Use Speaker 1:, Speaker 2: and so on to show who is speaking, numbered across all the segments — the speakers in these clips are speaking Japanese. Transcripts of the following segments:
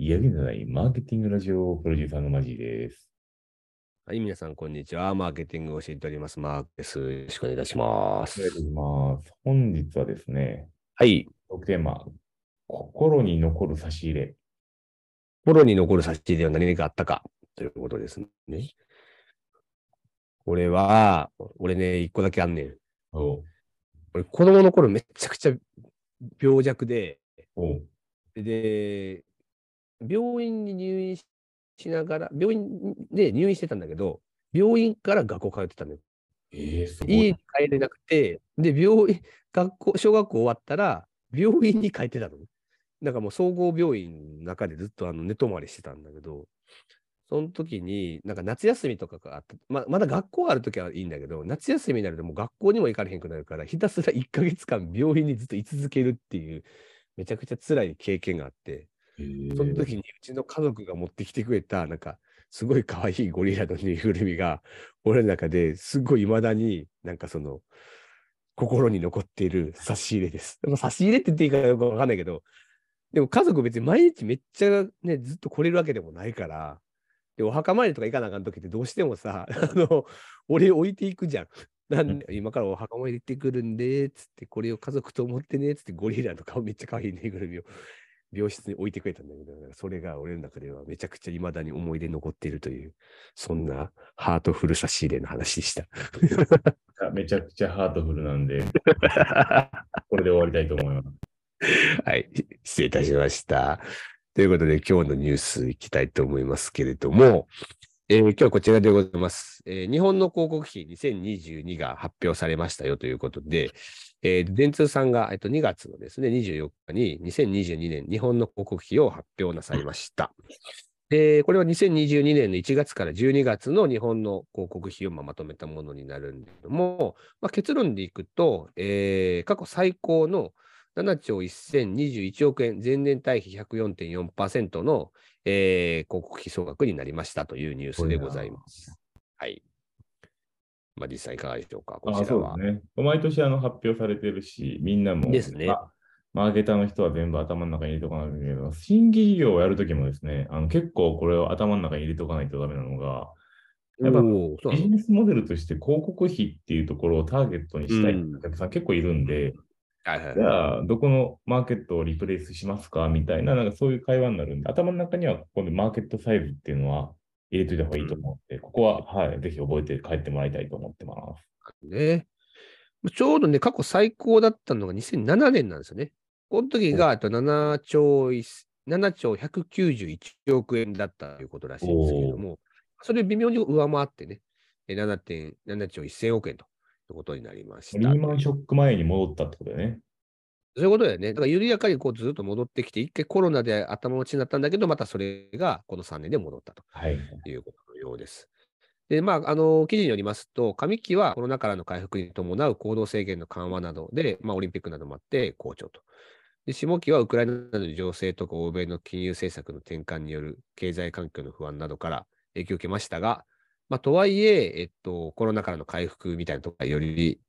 Speaker 1: いやげないマーケティングラジオプロデューサーのマジーです。
Speaker 2: はい、皆さん、こんにちは。マーケティングを教えております。マークです。よろしくお願いいたします
Speaker 1: お。願いします。本日はですね、
Speaker 2: はい。
Speaker 1: トークテーマ、心に残る差し入れ。
Speaker 2: 心に残る差し入れは何があったかということですね。これは、俺ね、一個だけあんねん。俺、子供の頃めちゃくちゃ病弱で、で、病院に入院しながら、病院で入院してたんだけど、病院から学校通ってたのよ。
Speaker 1: えー、
Speaker 2: 家に。帰れなくて、で、病院、学校、小学校終わったら、病院に帰ってたのね。だからもう総合病院の中でずっとあの寝泊まりしてたんだけど、その時に、なんか夏休みとかがあった、ままだ学校ある時はいいんだけど、夏休みになるともう学校にも行かれへんくなるから、ひたすら1ヶ月間病院にずっと居続けるっていう、めちゃくちゃ辛い経験があって、
Speaker 1: えー
Speaker 2: その時にうちの家族が持ってきてくれた、なんか、すごい可愛いゴリラのぬいぐるみが、俺の中ですごい未だになんかその、心に残っている差し入れです。でも差し入れって言っていいかよくわかんないけど、でも家族別に毎日めっちゃね、ずっと来れるわけでもないから、で、お墓参りとか行かなあかん時ってどうしてもさ、あの、俺置いていくじゃん。なん今からお墓参り行ってくるんで、つって、これを家族と思ってね、つってゴリラの顔めっちゃ可愛いぬいぐるみを病室に置いてくれたんだけど、それが俺の中ではめちゃくちゃ未だに思い出に残っているという、そんなハートフル差し入れの話でした。
Speaker 1: めちゃくちゃハートフルなんで、これで終わりたいと思います。
Speaker 2: はい、失礼いたしました。ということで、今日のニュースいきたいと思いますけれども、えー今日はこちらでございます、えー日本の広告費2022が発表されましたよということで、えー電通さんが、えっと、2月のですね、24日に2022年日本の広告費を発表なさいました。で、これは2022年の1月から12月の日本の広告費をまとめたものになるんだけども、まあ、結論でいくと、えー過去最高の7兆1021億円、前年対比104.4%の、えー広告費総額になりましたというニュースでございます。はい。まあ、実際いかがでしょうか、こ
Speaker 1: あ
Speaker 2: ちらは。
Speaker 1: ね。毎年あの発表されてるし、みんなも、
Speaker 2: ですね
Speaker 1: まあマーケターの人は全部頭の中に入れとかないといけない新規事業をやるときもですね、あの結構これを頭の中に入れとかないとダメなのが、やっぱビジネスモデルとして広告費っていうところをターゲットにしたい
Speaker 2: うん
Speaker 1: お客さん結構いるんで、
Speaker 2: はいはい
Speaker 1: じゃあ、どこのマーケットをリプレイスしますか？みたいな、なんかそういう会話になるんで、頭の中にはここでマーケットサイズっていうのは入れといた方がいいと思って、ここは、はい、ぜひ覚えて帰ってもらいたいと思ってます。
Speaker 2: ね。ちょうどね、過去最高だったのが2007年なんですよね。この時があと7兆い7兆191億円だったということらしいんですけれども、それを微妙に上回ってね、え7.7兆1000億円ということになりました。
Speaker 1: リーマンショック前に戻ったってことだよね。
Speaker 2: そういうことだよね。だから緩やかにこうずっと戻ってきて、一回コロナで頭打ちになったんだけど、またそれがこの3年で戻ったと。
Speaker 1: はい。
Speaker 2: ということのようです。で、まあ、あの、記事によりますと、上期はコロナからの回復に伴う行動制限の緩和などで、まあ、オリンピックなどもあって好調と。で、下期はウクライナなどの情勢とか欧米の金融政策の転換による経済環境の不安などから影響を受けましたが、まあ、とはいえ、えっと、コロナからの回復みたいなところがより、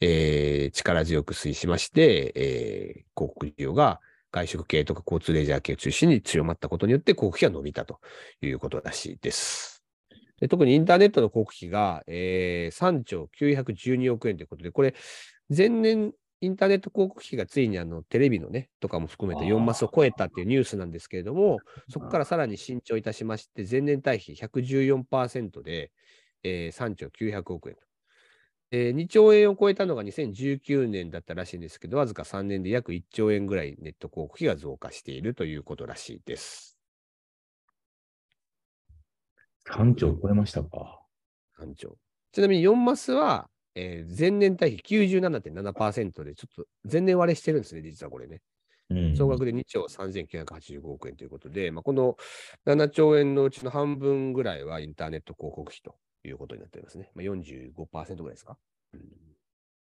Speaker 2: えー力強く推移しまして、えー広告需要が外食系とか交通レジャー系を中心に強まったことによって広告費が伸びたということらしいです。で特にインターネットの広告費が、えー3兆912億円ということで、これ、前年インターネット広告費がついにあのテレビのね、とかも含めて4マスを超えたっていうニュースなんですけれども、そこからさらに伸長いたしまして、前年対比114%で、えー3兆900億円と。えー2兆円を超えたのが2019年だったらしいんですけど、わずか3年で約1兆円ぐらいネット広告費が増加しているということらしいです。
Speaker 1: 3兆超えましたか。
Speaker 2: 3兆。ちなみに4マスは、えー前年対比97.7%で、ちょっと前年割れしてるんですね、実はこれね。
Speaker 1: うん。
Speaker 2: 総額で2兆3985億円ということで、まあ、この7兆円のうちの半分ぐらいはインターネット広告費ということになっておりますね。まあ、45%ぐらいですか？うん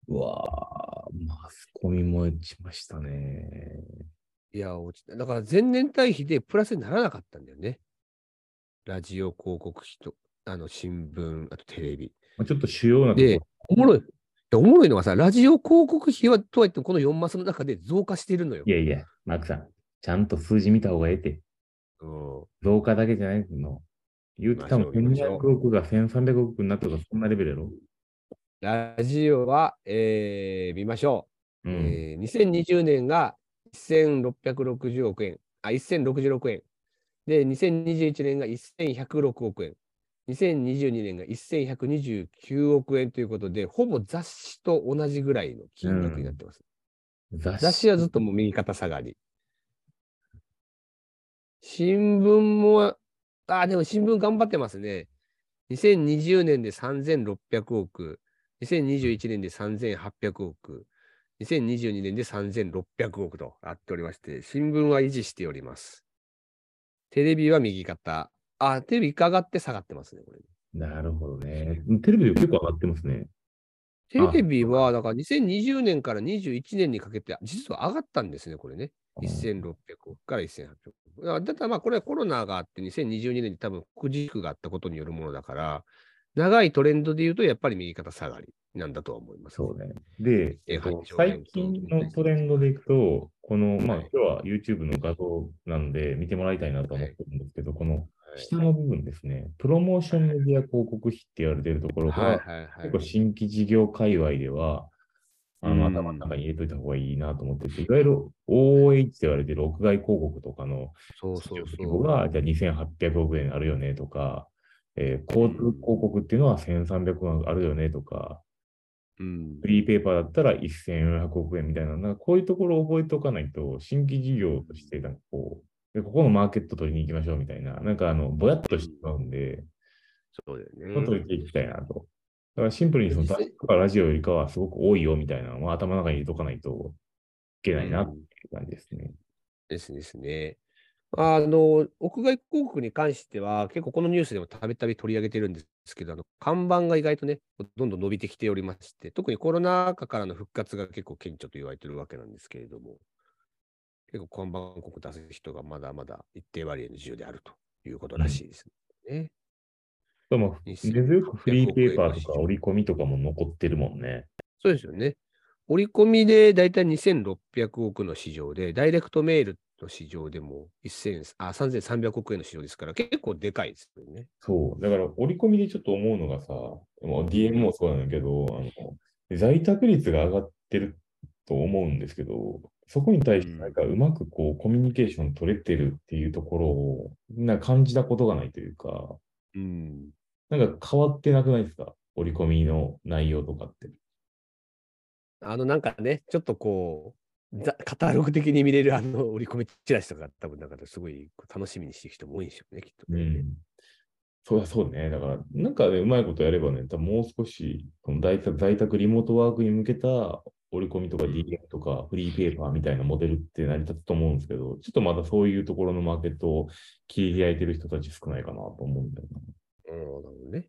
Speaker 1: うわーマスコミも落ちましたね。
Speaker 2: いや、落ちた。だから前年対比でプラスにならなかったんだよね。ラジオ広告費と、あの新聞、あとテレビ。
Speaker 1: まあちょっと主要なとこ
Speaker 2: で、おもろい。いやおもろいのがさ、ラジオ広告費はとはいってもこの4マスの中で増加しているのよ
Speaker 1: い。やいや、マークさん、ちゃんと数字見た方がええて。
Speaker 2: うん
Speaker 1: 増加だけじゃないの。言うて多分
Speaker 2: 見ましょう
Speaker 1: 1200億が1300億になったとか、そんなレベルやろ。
Speaker 2: ラジオは、えー見ましょう。
Speaker 1: うん。
Speaker 2: えー2020年が1660億円、あ、1066円。で、2021年が1106億円。2022年が1129億円ということで、ほぼ雑誌と同じぐらいの金額になってます。
Speaker 1: 雑
Speaker 2: 雑誌はずっともう右肩下がり。新聞も、あ、でも新聞頑張ってますね。2020年で3600億、2021年で3800億、2022年で3600億となっておりまして、新聞は維持しております。テレビは右肩。あ、テレビ一回上がって下がってますね、これ。
Speaker 1: なるほどね。テレビで結構上がってますね。
Speaker 2: テレビは、だから2020年から21年にかけて、実は上がったんですね、これね。1600億から1800億。だからまあこれはコロナがあって2022年に多分副軸があったことによるものだから、長いトレンドで言うとやっぱり右肩下がりなんだとは思います、
Speaker 1: そうね。で、
Speaker 2: え
Speaker 1: えっ最近のトレンドでいくと、この、まあ、
Speaker 2: はい
Speaker 1: 今日は YouTube の画像なんで見てもらいたいなと思ってるんですけど、この下の部分ですね、プロモーションメディア広告費って言われているところが、
Speaker 2: はいはいはい。
Speaker 1: 結構新規事業界隈では、あの、
Speaker 2: うん。
Speaker 1: 頭の中に入れといた方がいいなと思ってて、いわゆる OH って言われている屋外広告とかの
Speaker 2: そうそう
Speaker 1: 規
Speaker 2: そう。
Speaker 1: 模が、じゃあ2800億円あるよねとか、えー交通広告っていうのは1300億円あるよねとか、
Speaker 2: うん。
Speaker 1: フリーペーパーだったら1400億円みたいな、なんかこういうところを覚えておかないと、新規事業として、なんかこう、でここのマーケット取りに行きましょうみたいな、なんかあの、ぼやっとしてしまうんで、
Speaker 2: そうだよ
Speaker 1: まあ取
Speaker 2: ね。
Speaker 1: りていきたいなと。だからシンプルにその雑誌とかラジオよりかはすごく多いよみたいなのは頭の中に入れとかないといけないなっていう感じですね。
Speaker 2: ですですね。あの、屋外広告に関しては、結構このニュースでもたびたび取り上げてるんですけど、あの看板が意外とね、どんどん伸びてきておりまして、特にコロナ禍からの復活が結構顕著と言われてるわけなんですけれども、結構看板広告出す人がまだまだ一定割合の需要であるということらしいですね。
Speaker 1: でも、根
Speaker 2: 2000
Speaker 1: 強くフリーペーパーとか折り込みとかも残ってるもんね。
Speaker 2: そうですよね。折り込みでだいたい2600億の市場で、ダイレクトメールの市場でも1000あ3300億円の市場ですから、結構でかいですよね。
Speaker 1: そう。だから折り込みでちょっと思うのがさ、DM もそうなんだけど、あの在宅率が上がってると思うんですけど、そこに対してなんかうまくこうコミュニケーション取れてるっていうところをなんか感じたことがないというか、
Speaker 2: うん。
Speaker 1: なんか変わってなくないですか？折り込みの内容とかって。
Speaker 2: あの、なんかね、ちょっとこう、ザカタログ的に見れるあの折り込みチラシとか、多分なんかすごい楽しみにしてる人も多いんでしょうね、きっとね。
Speaker 1: うん。そうだ、そうね。だから、なんかね、うまいことやればね、多分もう少し、この在宅在宅リモートワークに向けた折り込みとか
Speaker 2: うん
Speaker 1: DM とかフリーペーパーみたいなモデルって成り立つと思うんですけど、ちょっとまだそういうところのマーケットを切り開いてる人たち少ないかなと思うんだよな。
Speaker 2: うん、なるほどね。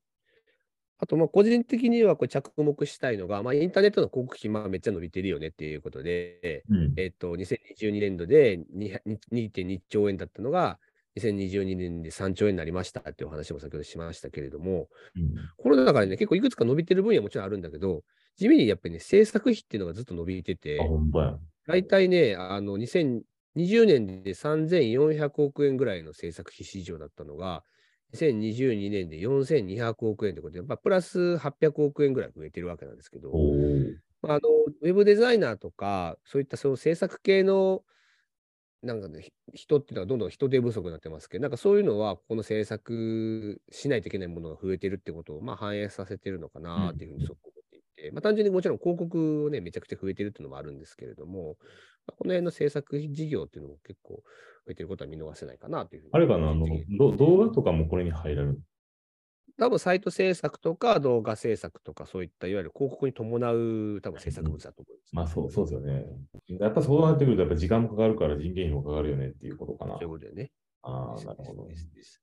Speaker 2: あと、まあ、個人的にはこれ着目したいのが、まあ、インターネットの広告費、まあ、めっちゃ伸びてるよねっていうことで、
Speaker 1: うん。
Speaker 2: えっと、2022年度で2 2.2兆円だったのが、2022年で3兆円になりましたっていうお話も先ほどしましたけれども、
Speaker 1: うん
Speaker 2: この中でね、結構いくつか伸びてる分野はもちろんあるんだけど、地味にやっぱりね、制作費っていうのがずっと伸びてて。大体ね、あの、2020年で3400億円ぐらいの制作費市場だったのが、2022年で4200億円ということで、やっぱプラス800億円ぐらい増えてるわけなんですけど、あ、あのウェブデザイナーとか、そういったその制作系のなんか、ね、ひ人っていうのはどんどん人手不足になってますけど、なんかそういうのは、この制作しないといけないものが増えてるってことを、まあ、反映させてるのかなっていうふうにそう思ってまあ、単純にもちろん広告をね、めちゃくちゃ増えてるっていうのもあるんですけれども、まあ、この辺の制作事業っていうのも結構増えてることは見逃せないかなというふうに。
Speaker 1: あれかなあの動画とかもこれに入られる？
Speaker 2: 多分サイト制作とか動画制作とかそういったいわゆる広告に伴う多分制作物だと思うんです、
Speaker 1: まあそう、そうですよね。やっぱそうなってくると、やっぱ時間もかかるから人件費もかかるよねっていうことかな
Speaker 2: そういう。ことでね。
Speaker 1: ああ、なるほど。
Speaker 2: ですです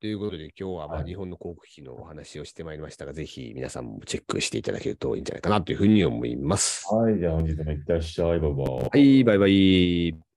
Speaker 2: ということで、今日はま
Speaker 1: はい
Speaker 2: あ日本の広告費のお話をしてまいりましたが、ぜひ皆さんもチェックしていただけるといいんじゃないかなというふうに思います。
Speaker 1: はい、じゃあ本日もいってらっしゃい。バイバイ。
Speaker 2: はい、バイバイ。